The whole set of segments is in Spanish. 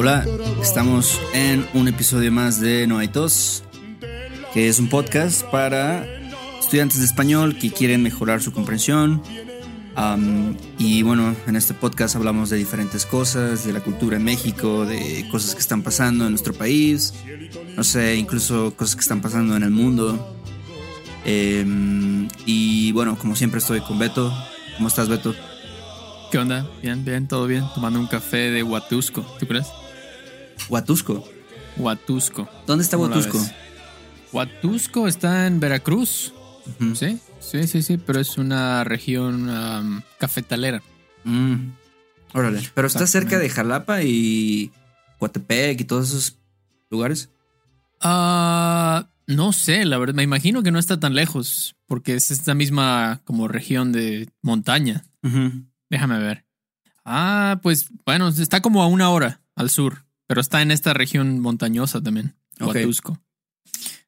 Hola, estamos en un episodio más de Noitos, que es un podcast para estudiantes de español que quieren mejorar su comprensión. Y bueno, en este podcast hablamos de diferentes cosas, de la cultura en México, de cosas que están pasando en nuestro país, no sé, incluso cosas que están pasando en el mundo. Em, y bueno, como siempre estoy con Beto. ¿Cómo estás, Beto? ¿Qué onda? Bien, bien, todo bien. Tomando un café de Huatusco, ¿tú crees? ¿Huatusco? Huatusco. ¿Dónde está Huatusco? Huatusco está en Veracruz. Sí, sí, sí, sí, pero es una región cafetalera. Mm. Órale. Pero está cerca de Jalapa y Coatepec y todos esos lugares. Ah, no sé, la verdad, me imagino que no está tan lejos, porque es esta misma como región de montaña. Déjame ver. Ah, pues bueno, está como a una hora al sur, pero está en esta región montañosa también, Huatusco.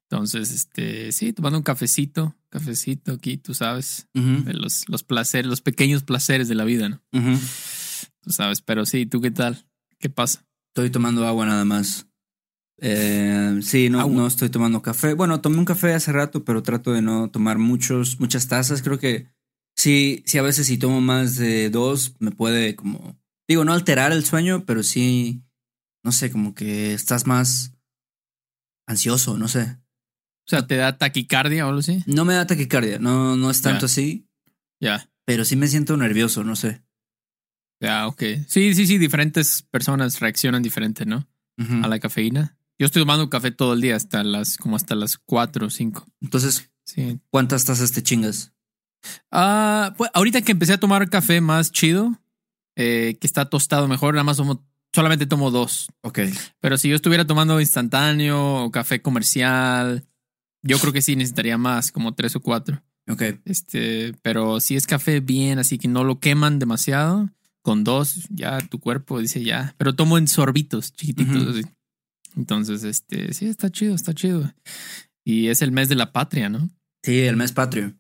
Entonces, este, sí, tomando un cafecito, cafecito aquí, tú sabes, los, los placeres, los pequeños placeres de la vida, ¿no? Tú sabes, pero sí, ¿tú qué tal? ¿Qué pasa? Estoy tomando agua nada más. Eh, sí, no, no estoy tomando café. Bueno, tomé un café hace rato, pero trato de no tomar muchos, muchas tazas. Creo que sí, sí, a veces si tomo más de dos, me puede como, digo, no alterar el sueño, pero sí, no sé, como que estás más ansioso, no sé. O sea, ¿te da taquicardia o algo así? No me da taquicardia, no, no es tanto así. Ya. Pero sí me siento nervioso, no sé. Ya, ok. Sí, sí, sí, diferentes personas reaccionan diferente, ¿no? A la cafeína. Yo estoy tomando café todo el día, hasta las, como hasta las 4 o 5. Entonces, sí. ¿cuántas tazas te chingas? Ah, pues ahorita que empecé a tomar café más chido, eh, que está tostado mejor, nada más tomo, solamente tomo dos. Ok. Pero si yo estuviera tomando instantáneo o café comercial, yo creo que sí necesitaría más, como tres o cuatro. Ok. Este, pero si es café bien, así que no lo queman demasiado, con dos ya tu cuerpo dice ya. Pero tomo en sorbitos chiquititos. Entonces, este, sí, está chido, está chido. Y es el mes de la patria, ¿no? Sí, el mes patrio.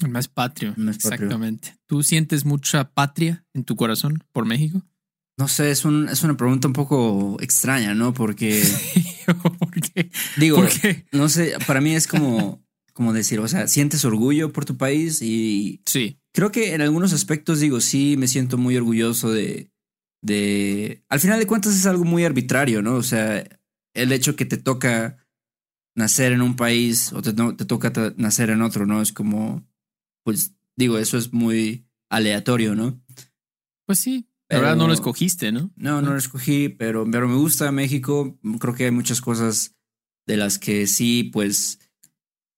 El mes patrio. exactamente. ¿Tú sientes mucha patria en tu corazón por México? No sé, es, un, es una pregunta un poco extraña, ¿no? Porque. ¿Por qué? Digo, no sé, para mí es como, como decir, o sea, sientes orgullo por tu país y. Sí. Creo que en algunos aspectos, digo, sí me siento muy orgulloso de. de al final de cuentas es algo muy arbitrario, ¿no? O sea, el hecho que te toca nacer en un país o te, te toca nacer en otro, ¿no? Es como. Pues digo, eso es muy aleatorio, ¿no? Pues sí, pero, no lo escogiste, ¿no? No, no lo escogí, pero, pero me gusta México. Creo que hay muchas cosas de las que sí, pues,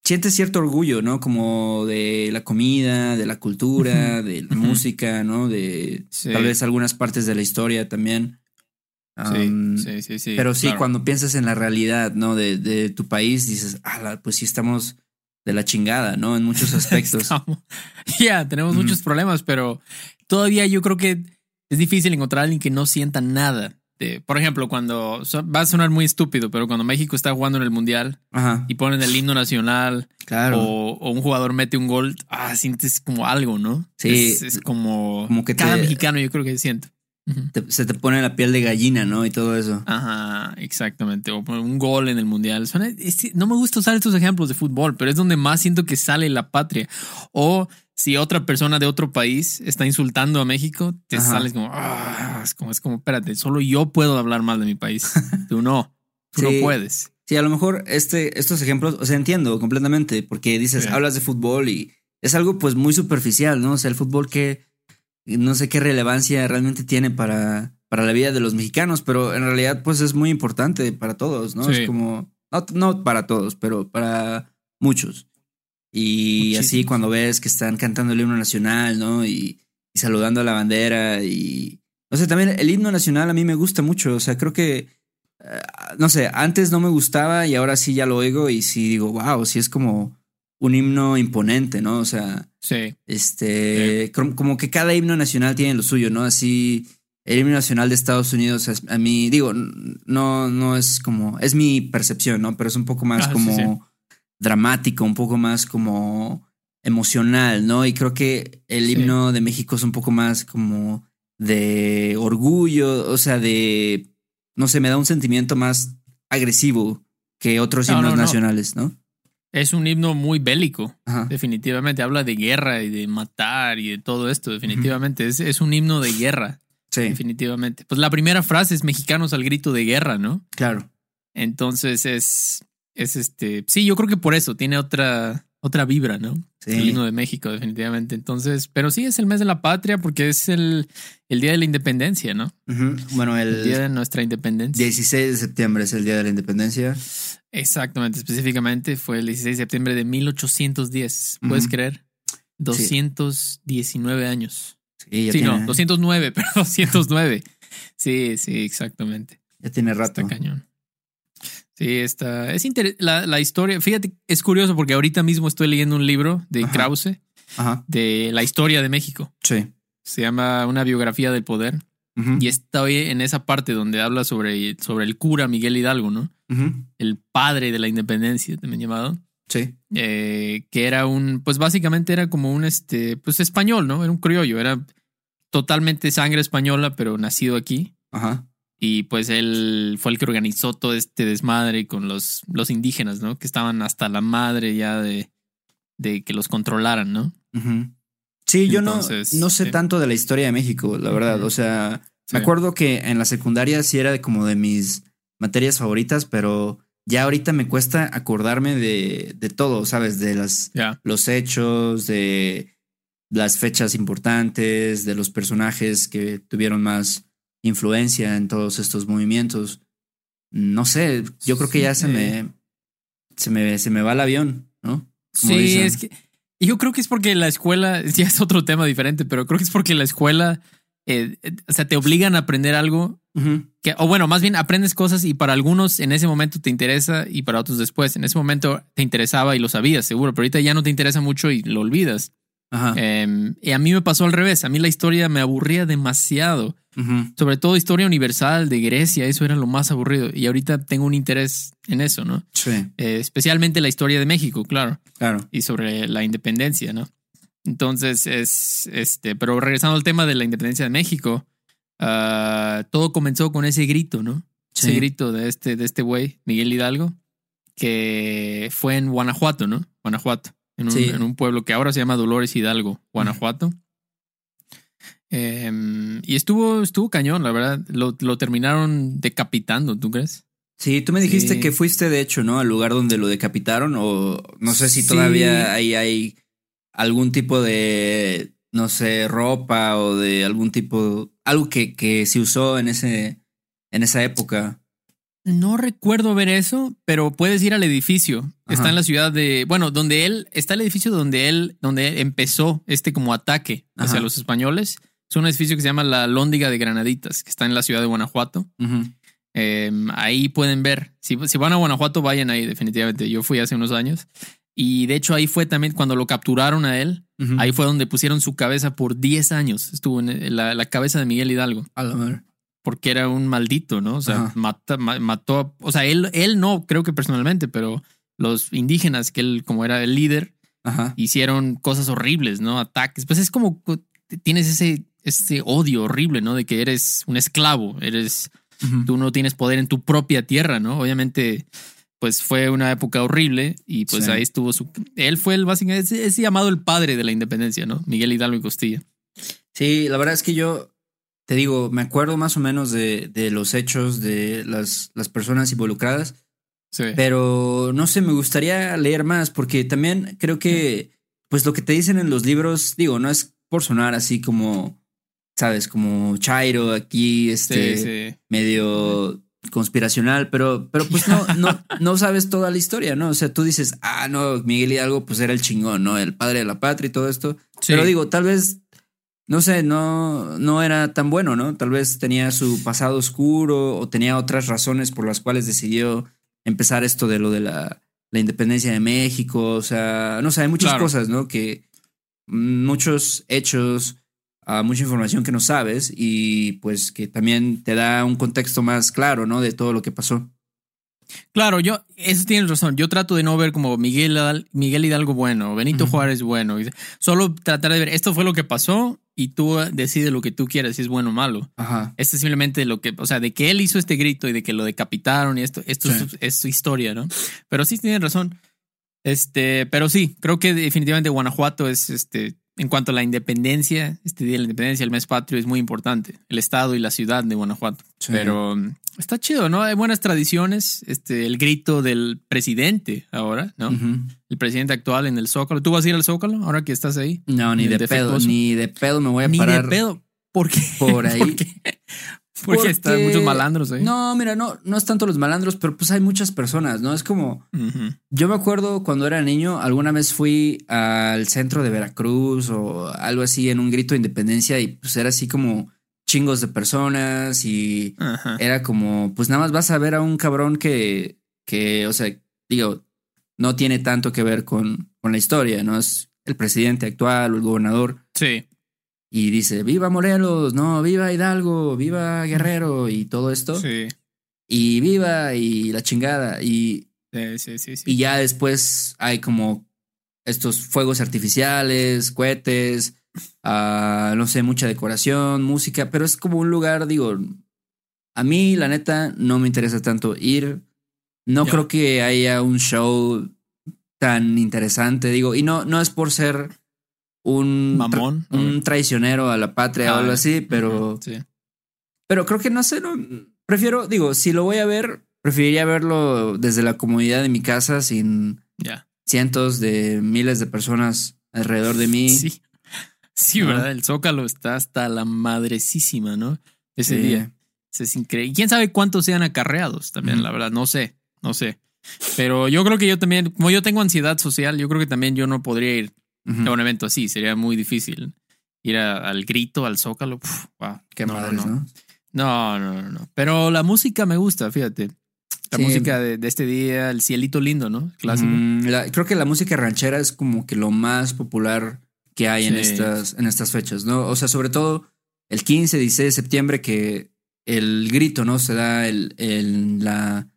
sientes cierto orgullo, ¿no? Como de la comida, de la cultura, de la música, ¿no? De tal vez algunas partes de la historia también. sí, sí, sí, Pero sí, cuando piensas en la realidad, ¿no? De, de tu país, dices, ah, pues sí estamos de la chingada, ¿no? En muchos aspectos. Ya, tenemos muchos problemas, pero todavía yo creo que es difícil encontrar a alguien que no sienta nada. De, por ejemplo, cuando va a sonar muy estúpido, pero cuando México está jugando en el mundial y ponen el himno nacional o, un jugador mete un gol, ah, sientes como algo, ¿no? Sí, es, como, como que cada mexicano yo creo que se te pone la piel de gallina, ¿no? Y todo eso. Ajá, exactamente. O un gol en el mundial. no me gusta usar estos ejemplos de fútbol, pero es donde más siento que sale la patria. O si otra persona de otro país está insultando a México, te sales como, ah, es como, es como, espérate, solo yo puedo hablar mal de mi país. Tú no, tú no puedes. Sí, a lo mejor este, estos ejemplos, o sea, entiendo completamente, porque dices, hablas de fútbol y es algo pues muy superficial, ¿no? O sea, el fútbol que no sé qué relevancia realmente tiene para, para la vida de los mexicanos, pero en realidad pues es muy importante para todos, ¿no? Es como, no, no para todos, pero para muchos. Y así cuando ves que están cantando el himno nacional, ¿no? Y, saludando a la bandera y... No sé, también el himno nacional a mí me gusta mucho. O sea, creo que no sé, antes no me gustaba y ahora sí ya lo oigo y sí digo, wow, sí es como un himno imponente, ¿no? O sea, sí. este, como que cada himno nacional tiene lo suyo, ¿no? Así, el himno nacional de Estados Unidos, a mí, digo, no, no es como, es mi percepción, ¿no? Pero es un poco más como dramático, un poco más como emocional, ¿no? Y creo que el himno de México es un poco más como de orgullo, o sea, de, no sé, me da un sentimiento más agresivo que otros himnos nacionales, ¿no? Es un himno muy bélico, definitivamente. Habla de guerra y de matar y de todo esto, definitivamente. es, es, un himno de guerra. Sí. Definitivamente. Pues la primera frase es mexicanos al grito de guerra, ¿no? Claro. Entonces es, es este. Sí, yo creo que por eso tiene otra, otra vibra, ¿no? Sí. El himno de México, definitivamente. Entonces, pero sí es el mes de la patria porque es el, el día de la independencia, ¿no? Bueno, el, día de nuestra independencia. 16 de septiembre es el día de la independencia. Exactamente, específicamente fue el 16 de septiembre de 1810. ¿Puedes creer? 219 años. Sí, ya sí no, 209, pero 209. sí, sí, exactamente. Ya tiene rato. Está cañón. Sí, está. Es la, la, historia. Fíjate, es curioso porque ahorita mismo estoy leyendo un libro de Krause de la historia de México. Sí. Se llama Una biografía del poder. Y estoy en esa parte donde habla sobre, sobre el cura Miguel Hidalgo, ¿no? El padre de la independencia, también llamado. Sí. Eh, que era un, pues básicamente era como un, este, pues español, ¿no? Era un criollo, era totalmente sangre española, pero nacido aquí. Ajá. Y pues él fue el que organizó todo este desmadre con los, los indígenas, ¿no? Que estaban hasta la madre ya de, de que los controlaran, ¿no? Sí, yo no, no sé tanto de la historia de México, la verdad. O sea, me acuerdo que en la secundaria sí era como de mis materias favoritas, pero ya ahorita me cuesta acordarme de, de todo, ¿sabes? De las, los hechos, de las fechas importantes, de los personajes que tuvieron más influencia en todos estos movimientos. No sé, yo creo que ya se me, se me, se me va el avión, ¿no? sí, es que yo creo que es porque la escuela, ya es otro tema diferente, pero creo que es porque la escuela, eh, o sea, te obligan a aprender algo que, o bueno, más bien aprendes cosas y para algunos en ese momento te interesa y para otros después. En ese momento te interesaba y lo sabías, seguro, pero ahorita ya no te interesa mucho y lo olvidas. Em, y a mí me pasó al revés. A mí la historia me aburría demasiado. Sobre todo historia universal de Grecia, eso era lo más aburrido. Y ahorita tengo un interés en eso, ¿no? Sí. Eh, especialmente la historia de México, claro. Claro. Y sobre la independencia, ¿no? Entonces, es este, pero regresando al tema de la independencia de México, ah, todo comenzó con ese grito, ¿no? Ese grito de este, de este güey, Miguel Hidalgo, que fue en Guanajuato, ¿no? Guanajuato en un, pueblo que ahora se llama Dolores Hidalgo, Guanajuato. Em, y estuvo, estuvo cañón, la verdad. Lo, terminaron decapitando, ¿tú crees? Sí, tú me dijiste que fuiste, de hecho, ¿no? Al lugar donde lo decapitaron, o no sé si todavía ahí hay algún tipo de, no sé, ropa o de algún tipo, algo que, que se usó en ese, en esa época. No recuerdo ver eso, pero puedes ir al edificio. Está en la ciudad de, bueno, donde él, está el edificio donde él, donde empezó este como ataque hacia los españoles. Es un edificio que se llama la Lóndiga de Granaditas, que está en la ciudad de Guanajuato. Em, ahí pueden ver, si, si, van a Guanajuato, vayan ahí definitivamente. Yo fui hace unos años. Y de hecho ahí fue también cuando lo capturaron a él. Ahí fue donde pusieron su cabeza por 10 años. Estuvo en la, la cabeza de Miguel Hidalgo. A la porque era un maldito, ¿no? O sea, mató, o sea, él, él no, creo que personalmente, pero los indígenas, que él como era el líder, hicieron cosas horribles, ¿no? Ataques. Pues es como tienes ese, ese odio horrible, ¿no? De que eres un esclavo, eres, tú no tienes poder en tu propia tierra, ¿no? Obviamente, pues fue una época horrible y pues ahí estuvo su... Él fue el básicamente, es, llamado el padre de la independencia, ¿no? Miguel Hidalgo y Costilla. Sí, la verdad es que yo te digo, me acuerdo más o menos de, de los hechos de las, las personas involucradas. Sí. Pero no sé, me gustaría leer más porque también creo que, pues lo que te dicen en los libros, digo, no es por sonar así como, sabes, como Chairo aquí, este, medio conspiracional, pero, pero pues no, no, no sabes toda la historia, ¿no? O sea, tú dices, ah, no, Miguel Hidalgo pues era el chingón, ¿no? El padre de la patria y todo esto. Pero digo, tal vez no sé, no, no era tan bueno, ¿no? Tal vez tenía su pasado oscuro o tenía otras razones por las cuales decidió empezar esto de lo de la, la independencia de México. O sea, no sé, hay muchas cosas, ¿no? Que muchos hechos, uh, mucha información que no sabes y pues que también te da un contexto más claro, ¿no? De todo lo que pasó. Claro, yo, eso tienes razón. Yo trato de no ver como Miguel, Miguel Hidalgo bueno, Benito Juárez bueno. Solo tratar de ver, esto fue lo que pasó y tú decides lo que tú quieras, si es bueno o malo. Ajá. Este es simplemente lo que, o sea, de que él hizo este grito y de que lo decapitaron y esto, esto es, su historia, ¿no? Pero sí tienes razón. Este, pero sí, creo que definitivamente Guanajuato es este en cuanto a la independencia, este día de la independencia, el mes patrio es muy importante, el estado y la ciudad de Guanajuato. Pero um, está chido, ¿no? Hay buenas tradiciones, este, el grito del presidente ahora, ¿no? El presidente actual en el Zócalo. ¿Tú vas a ir al Zócalo ahora que estás ahí? No, ni de pedo, ni de pedo me voy a parar. Ni de pedo. ¿Por qué? Por ahí. Porque, están muchos malandros ahí. No, mira, no, no es tanto los malandros, pero pues hay muchas personas, ¿no? Es como. Yo me acuerdo cuando era niño, alguna vez fui al centro de Veracruz o algo así en un grito de independencia y pues era así como chingos de personas y era como, pues nada más vas a ver a un cabrón que, que, o sea, digo, no tiene tanto que ver con, con la historia, ¿no? Es el presidente actual o el gobernador. Sí y dice, viva Morelos, no, viva Hidalgo, viva Guerrero y todo esto. Sí. Y viva y la chingada. Y, sí, sí, y ya después hay como estos fuegos artificiales, cohetes, uh, no sé, mucha decoración, música, pero es como un lugar, digo, a mí la neta no me interesa tanto ir. No creo que haya un show tan interesante, digo, y no, no es por ser un, Mamón, un traicionero a la patria o algo ah, así, pero. Sí. Pero creo que no sé, no, prefiero, digo, si lo voy a ver, preferiría verlo desde la comodidad de mi casa sin cientos de miles de personas alrededor de mí. Sí. Sí, ¿verdad? El Zócalo está hasta la madrecísima, ¿no? Ese día. Es increíble. ¿Quién sabe cuántos sean acarreados también, la verdad? No sé, no sé. Pero yo creo que yo también, como yo tengo ansiedad social, yo creo que también yo no podría ir un evento así. Sería muy difícil ir al grito, al zócalo. qué no, no. no, no, no, Pero la música me gusta, fíjate. La música de, este día, el cielito lindo, ¿no? Clásico. creo que la música ranchera es como que lo más popular que hay en, estas, en estas fechas, ¿no? O sea, sobre todo el 15, 16 de septiembre, que el grito, ¿no? Se da el, el la,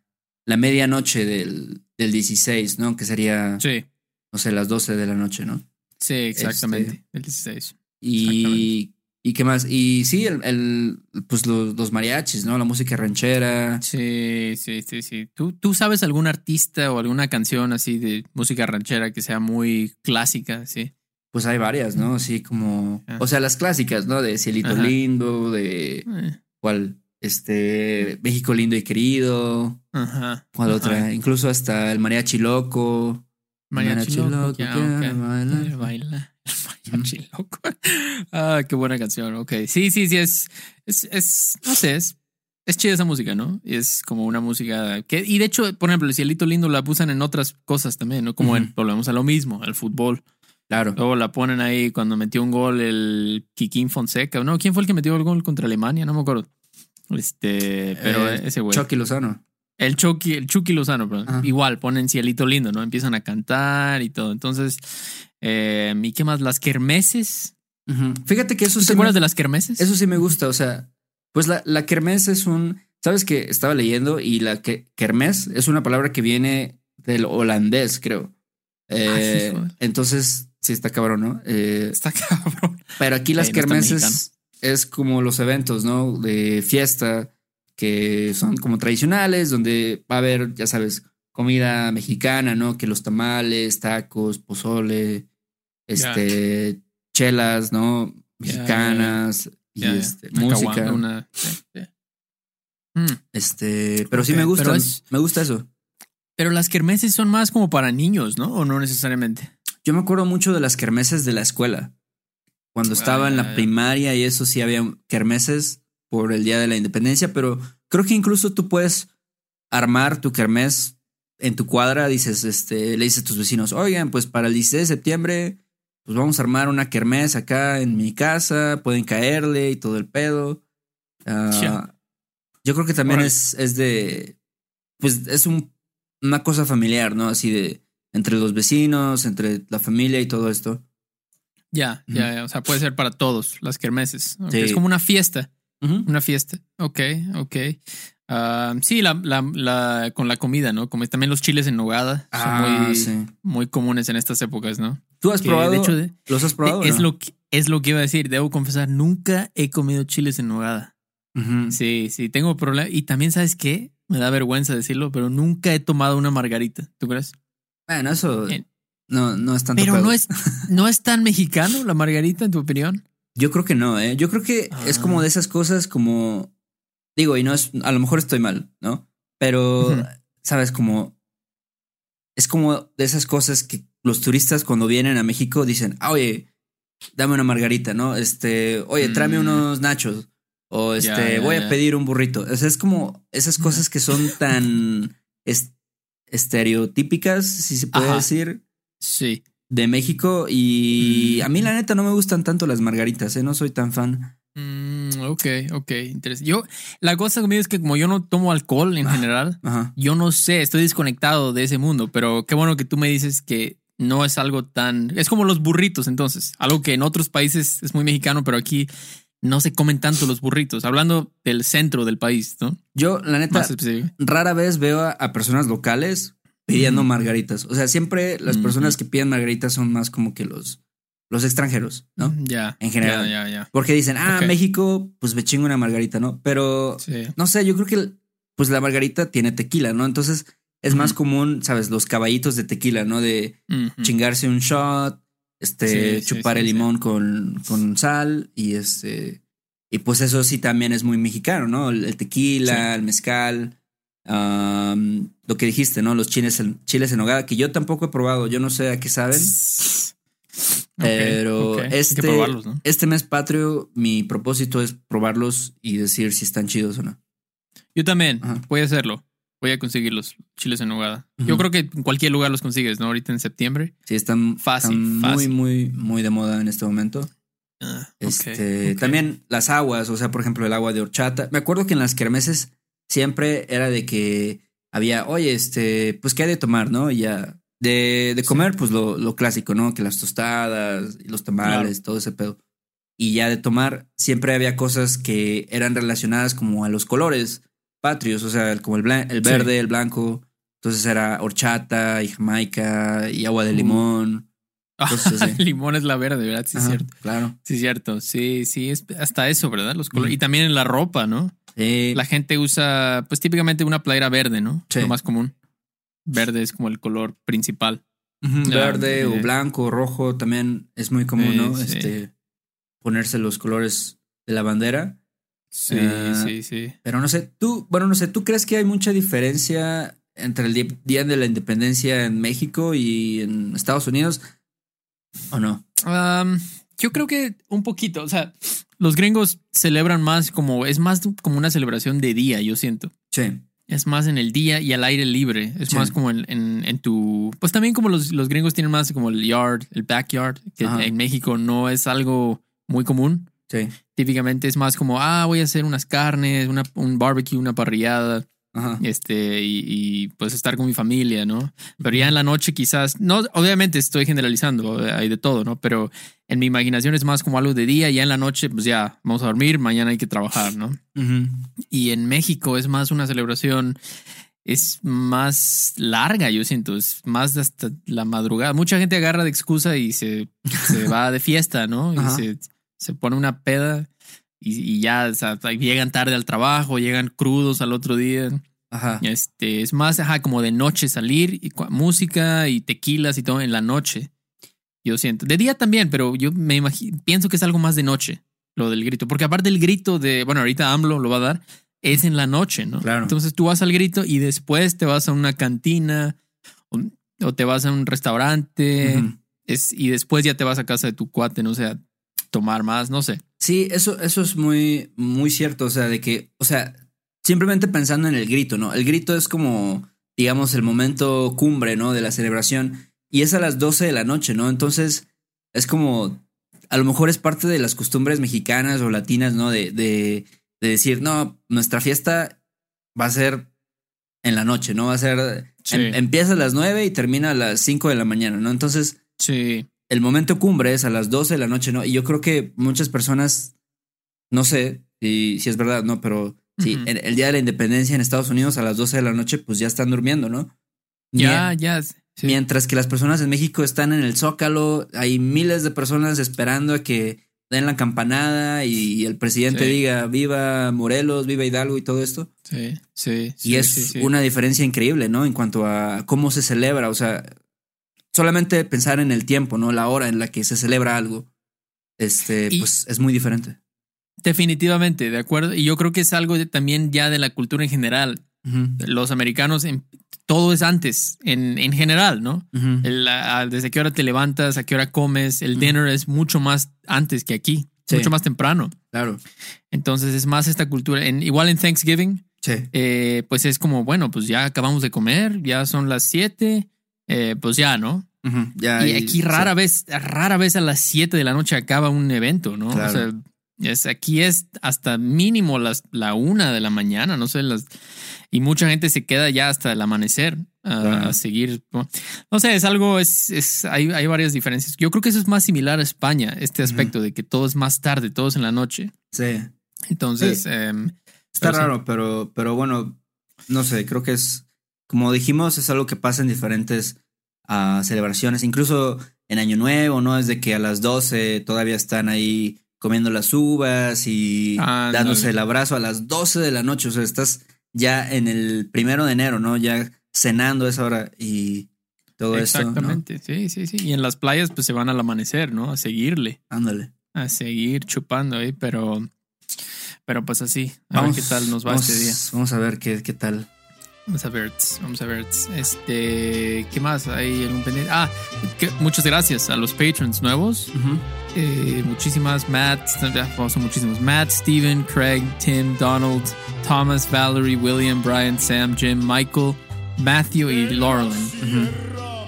la medianoche del, del 16, ¿no? Que sería, sí. no sé, las 12 de la noche, ¿no? Sí, exactamente. Este, el 16. Y, y qué más. Y sí, el, el pues los, mariachis, ¿no? La música ranchera. Sí, sí, sí, sí. ¿Tú, ¿Tú sabes algún artista o alguna canción así de música ranchera que sea muy clásica, sí? Pues hay varias, ¿no? Así como. Ah. O sea, las clásicas, ¿no? De Cielito Lindo, de. Eh. ¿Cuál? Este. México lindo y querido. Ajá. ¿Cuál otra? Incluso hasta el mariachi loco. Mariachi, loco, baila. baila. Mariachi loco. ah, qué buena canción. Ok. Sí, sí, sí, es, es, es no sé, es, es chida esa música, ¿no? Y es como una música que, y de hecho, por ejemplo, el cielito lindo la usan en otras cosas también, ¿no? Como en, volvemos a lo mismo, al fútbol. Claro. Luego la ponen ahí cuando metió un gol el Kikín Fonseca. No, ¿quién fue el que metió el gol contra Alemania? No me acuerdo. Este, pero eh, ese güey. Chucky Lozano. El Chucky, el Chucky Lozano, igual ponen cielito lindo, ¿no? Empiezan a cantar y todo. Entonces, eh, ¿y qué más? Las kermeses. Fíjate que eso ¿Te acuerdas de las kermeses? Eso sí me gusta. O sea, pues la, la kermés es un. Sabes que estaba leyendo y la que, kermés es una palabra que viene del holandés, creo. Ah, eh, entonces, sí, está cabrón, ¿no? Eh, está cabrón. Pero aquí las kermeses es como los eventos, ¿no? De fiesta que son como tradicionales, donde va a haber, ya sabes, comida mexicana, ¿no? Que los tamales, tacos, pozole, este, chelas, ¿no? Mexicanas y este, música. Mm. Este, pero sí me gusta, me gusta eso. Pero las kermeses son más como para niños, ¿no? O no necesariamente. Yo me acuerdo mucho de las kermeses de la escuela. Cuando estaba en la primaria y eso sí había kermeses por el Día de la Independencia, pero creo que incluso tú puedes armar tu kermés en tu cuadra, dices, este, le dices a tus vecinos, oigan, pues para el 16 de septiembre pues vamos a armar una kermés acá en mi casa, pueden caerle y todo el pedo. Ah, yo creo que también es, es de, pues es un, una cosa familiar, ¿no? Así de, entre los vecinos, entre la familia y todo esto. Ya, ya, o sea, puede ser para todos las kermeses. Es como una fiesta. Una fiesta. Ok, ok. Ah, sí, la, la, con la comida, ¿no? Como también los chiles en nogada son ah, muy, muy comunes en estas épocas, ¿no? ¿Tú has probado? De hecho, ¿Los has probado? Es, lo que, es lo que iba a decir. Debo confesar, nunca he comido chiles en nogada. Sí, sí, tengo problemas. Y también, ¿sabes qué? Me da vergüenza decirlo, pero nunca he tomado una margarita. ¿Tú crees? Bueno, eso no, no es tan Pero no es, no es tan mexicano la margarita, en tu opinión. Yo creo que no, ¿eh? Yo creo que es como ah. de esas cosas como. Digo, y no es. A lo mejor estoy mal, ¿no? Pero, ¿sabes? Como. Es como de esas cosas que los turistas cuando vienen a México dicen, ah, oye, dame una margarita, ¿no? Este, oye, tráeme mm. unos nachos. O este, voy a pedir un burrito. O sea, es como esas cosas que son tan estereotípicas, si se puede decir. Sí. De México. Y mm. a mí, la neta, no me gustan tanto las margaritas, ¿eh? No soy tan fan. Mm, ok, ok, interesante. Yo, la cosa conmigo es que como yo no tomo alcohol en ah, general, yo no sé, estoy desconectado de ese mundo, pero qué bueno que tú me dices que no es algo tan... Es como los burritos, entonces, algo que en otros países es muy mexicano, pero aquí no se comen tanto los burritos, hablando del centro del país, ¿no? Yo, la neta, rara vez veo a, personas locales pidiendo margaritas. O sea, siempre las personas que piden margaritas son más como que los, los extranjeros, ¿no? Ya. En general. Ya, ya, Porque dicen, ah, México, pues me chingo una margarita, ¿no? Pero, no sé, yo creo que pues la margarita tiene tequila, ¿no? Entonces es más común, ¿sabes? Los caballitos de tequila, ¿no? De chingarse un shot, este, chupar el limón con, con sal y este, y pues eso sí también es muy mexicano, ¿no? El, tequila, el mezcal, lo que dijiste, ¿no? Los chiles, chiles en nogada, que yo tampoco he probado, yo no sé a qué saben. Pero este, este mes patrio, mi propósito es probarlos y decir si están chidos o no. Yo también, voy a hacerlo. Voy a conseguir los chiles en nogada. Yo creo que en cualquier lugar los consigues, ¿no? Ahorita en septiembre. Sí, están, fácil, muy, muy, muy de moda en este momento. Ah, este, También las aguas, o sea, por ejemplo, el agua de horchata. Me acuerdo que en las kermeses siempre era de que había, oye, este, pues, ¿qué hay de tomar, no? Y ya. De, de comer, pues lo, lo, clásico, ¿no? Que las tostadas, y los tamales, todo ese pedo. Y ya de tomar, siempre había cosas que eran relacionadas como a los colores patrios, o sea, como el, el verde, el blanco. Entonces era horchata y jamaica y agua de uh. limón. el limón es la verde, ¿verdad? Sí, es cierto. Claro. Sí, es cierto. Sí, sí, es hasta eso, ¿verdad? Los colores. Y también en la ropa, ¿no? Sí. La gente usa, pues típicamente una playera verde, ¿no? Sí. Lo más común. Verde es como el color principal. Verde o blanco o rojo también es muy común, ¿no? Este, ponerse los colores de la bandera. Sí, ah, sí, sí. Pero no sé, tú, bueno, no sé, ¿tú crees que hay mucha diferencia entre el Día de la Independencia en México y en Estados Unidos? ¿O no? Yo creo que un poquito, o sea, los gringos celebran más como, es más como una celebración de día, yo siento. Sí. Es más en el día y al aire libre. Es más como en, en, tu. Pues también como los, los, gringos tienen más como el yard, el backyard, que en México no es algo muy común. Sí. Típicamente es más como, ah, voy a hacer unas carnes, una, un barbecue, una parrillada. Este, y, pues estar con mi familia, ¿no? Pero ya en la noche quizás, no, obviamente estoy generalizando, hay de todo, ¿no? Pero en mi imaginación es más como algo de día, y ya en la noche, pues ya, vamos a dormir, mañana hay que trabajar, ¿no? Y en México es más una celebración, es más larga, yo siento, es más hasta la madrugada. Mucha gente agarra de excusa y se, se va de fiesta, ¿no? Y se se pone una peda y, ya o sea, llegan tarde al trabajo, llegan crudos al otro día. Ajá. Este, es más, ajá, como de noche salir, y música y tequilas y todo en la noche. Yo siento. De día también, pero yo me imagino, pienso que es algo más de noche, lo del grito. Porque aparte el grito de, bueno, ahorita AMLO lo va a dar, es en la noche, ¿no? Claro. Entonces tú vas al grito y después te vas a una cantina o, te vas a un restaurante es, y después ya te vas a casa de tu cuate, ¿no? O sea, tomar más, no sé. Sí, eso, eso es muy, muy cierto. O sea, de que, o sea, simplemente pensando en el grito, ¿no? El grito es como, digamos, el momento cumbre, ¿no? De la celebración. Y es a las 12 de la noche, ¿no? Entonces, es como, a lo mejor es parte de las costumbres mexicanas o latinas, ¿no? De, de, de decir, no, nuestra fiesta va a ser en la noche, ¿no? Va a ser, em, empieza a las 9 y termina a las 5 de la mañana, ¿no? Entonces, sí. El momento cumbre es a las 12 de la noche, ¿no? Y yo creo que muchas personas, no sé si, si es verdad, ¿no? Pero sí, el, día de la independencia en Estados Unidos a las 12 de la noche, pues ya están durmiendo, ¿no? Ya, ya. Mientras que las personas en México están en el Zócalo, hay miles de personas esperando a que den la campanada y el presidente diga viva Morelos, viva Hidalgo y todo esto. Sí, sí. Y es una diferencia increíble, ¿no? En cuanto a cómo se celebra, o sea, solamente pensar en el tiempo, ¿no? La hora en la que se celebra algo, este, pues es muy diferente. Definitivamente, de acuerdo. Y yo creo que es algo también ya de la cultura en general. Los americanos, todo es antes, en, en general, ¿no? desde qué hora te levantas, a qué hora comes, el dinner es mucho más antes que aquí, mucho más temprano. Claro. Entonces es más esta cultura. En, igual en Thanksgiving, eh, pues es como, bueno, pues ya acabamos de comer, ya son las siete, eh, pues ya, ¿no? ya, y aquí rara vez, rara vez a las siete de la noche acaba un evento, ¿no? O sea, es, aquí es hasta mínimo las, la una de la mañana, no sé, las, y mucha gente se queda ya hasta el amanecer a, seguir. No sé, es algo, es, es hay, hay, varias diferencias. Yo creo que eso es más similar a España, este aspecto de que todo es más tarde, todo es en la noche. Sí. Entonces, em, está raro, pero, pero bueno, no sé, creo que es, como dijimos, es algo que pasa en diferentes uh, celebraciones, incluso en Año Nuevo, ¿no? Es de que a las 12 todavía están ahí comiendo las uvas y dándose el abrazo a las 12 de la noche. O sea, estás ya en el primero de enero, ¿no? Ya cenando esa hora y todo eso. Exactamente, sí, sí, sí. Y en las playas, pues se van al amanecer, ¿no? A seguirle. Ándale. A seguir chupando ahí, pero. Pero pues así. A ver qué tal nos va este día. Vamos a ver qué, qué tal. Vamos a ver, vamos a ver. Este, ¿qué más hay algún pendiente? Ah, muchas gracias a los patrons nuevos. Eh, muchísimas, Matt, son muchísimos. Matt, Steven, Craig, Tim, Donald, Thomas, Valerie, William, Brian, Sam, Jim, Michael, Matthew y Laurelyn.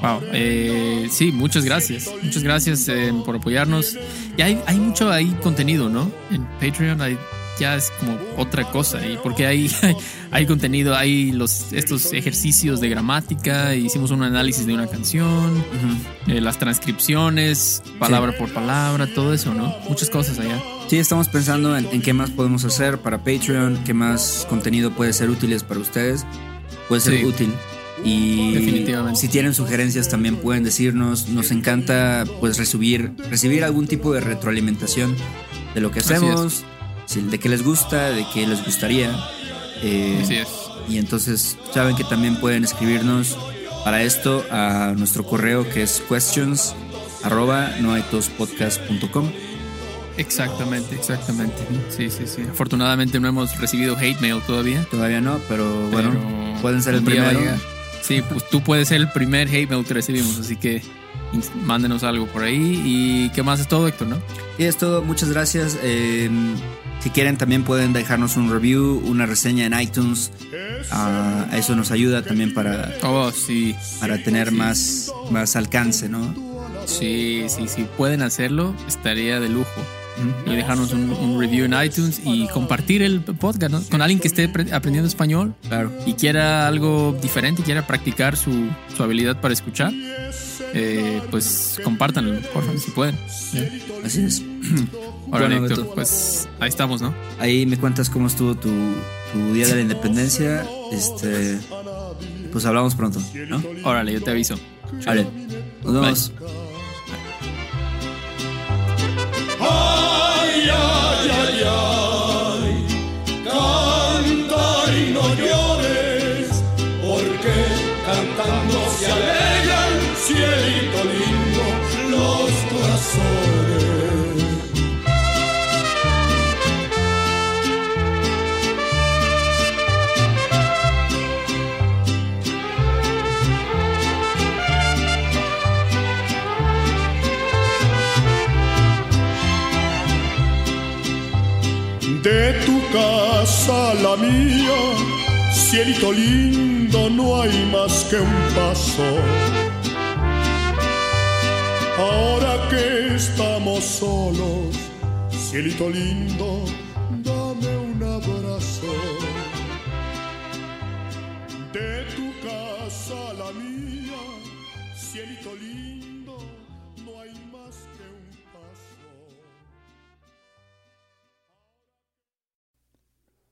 Wow, eh, sí, muchas gracias. Muchas gracias eh, por apoyarnos. Y hay, hay mucho ahí contenido, ¿no? En Patreon hay ya es como otra cosa. Y porque hay, hay, contenido, hay los, estos ejercicios de gramática, hicimos un análisis de una canción, eh, las transcripciones, palabra por palabra, todo eso, ¿no? Muchas cosas allá. Sí, estamos pensando en, qué más podemos hacer para Patreon, qué más contenido puede ser útil para ustedes. Puede ser útil. Y Definitivamente. si tienen sugerencias también pueden decirnos. Nos encanta pues recibir, recibir algún tipo de retroalimentación de lo que hacemos de qué les gusta, de qué les gustaría. Eh, Así es. Y entonces saben que también pueden escribirnos para esto a nuestro correo que es questions arroba noaitospodcast.com. Exactamente, exactamente. Sí, sí, sí. Afortunadamente no hemos recibido hate mail todavía. Todavía no, pero bueno, pueden ser el primero. Sí, pues tú puedes ser el primer hate mail que recibimos, así que mándenos algo por ahí. ¿Y qué más es todo, Héctor, no? Y es todo, muchas gracias. Eh, si quieren también pueden dejarnos un review, una reseña en iTunes. Uh, eso nos ayuda también para, oh, sí. para tener Más, más alcance, ¿no? Sí, sí, sí. Pueden hacerlo, estaría de lujo. Y dejarnos un, review en iTunes y compartir el podcast ¿no? con alguien que esté aprendiendo español claro. y quiera algo diferente, quiera practicar su, su habilidad para escuchar. Eh, pues compártanlo, por favor, si pueden. Así es. Ahora, pues ahí estamos, ¿no? Ahí me cuentas cómo estuvo tu, día de la independencia. Este, pues hablamos pronto, ¿no? Órale, yo te aviso. Vale, nos vemos. La mía, cielito lindo, no hay más que un paso. Ahora que estamos solos, cielito lindo, dame un abrazo. De tu casa a la mía, cielito lindo, no hay más que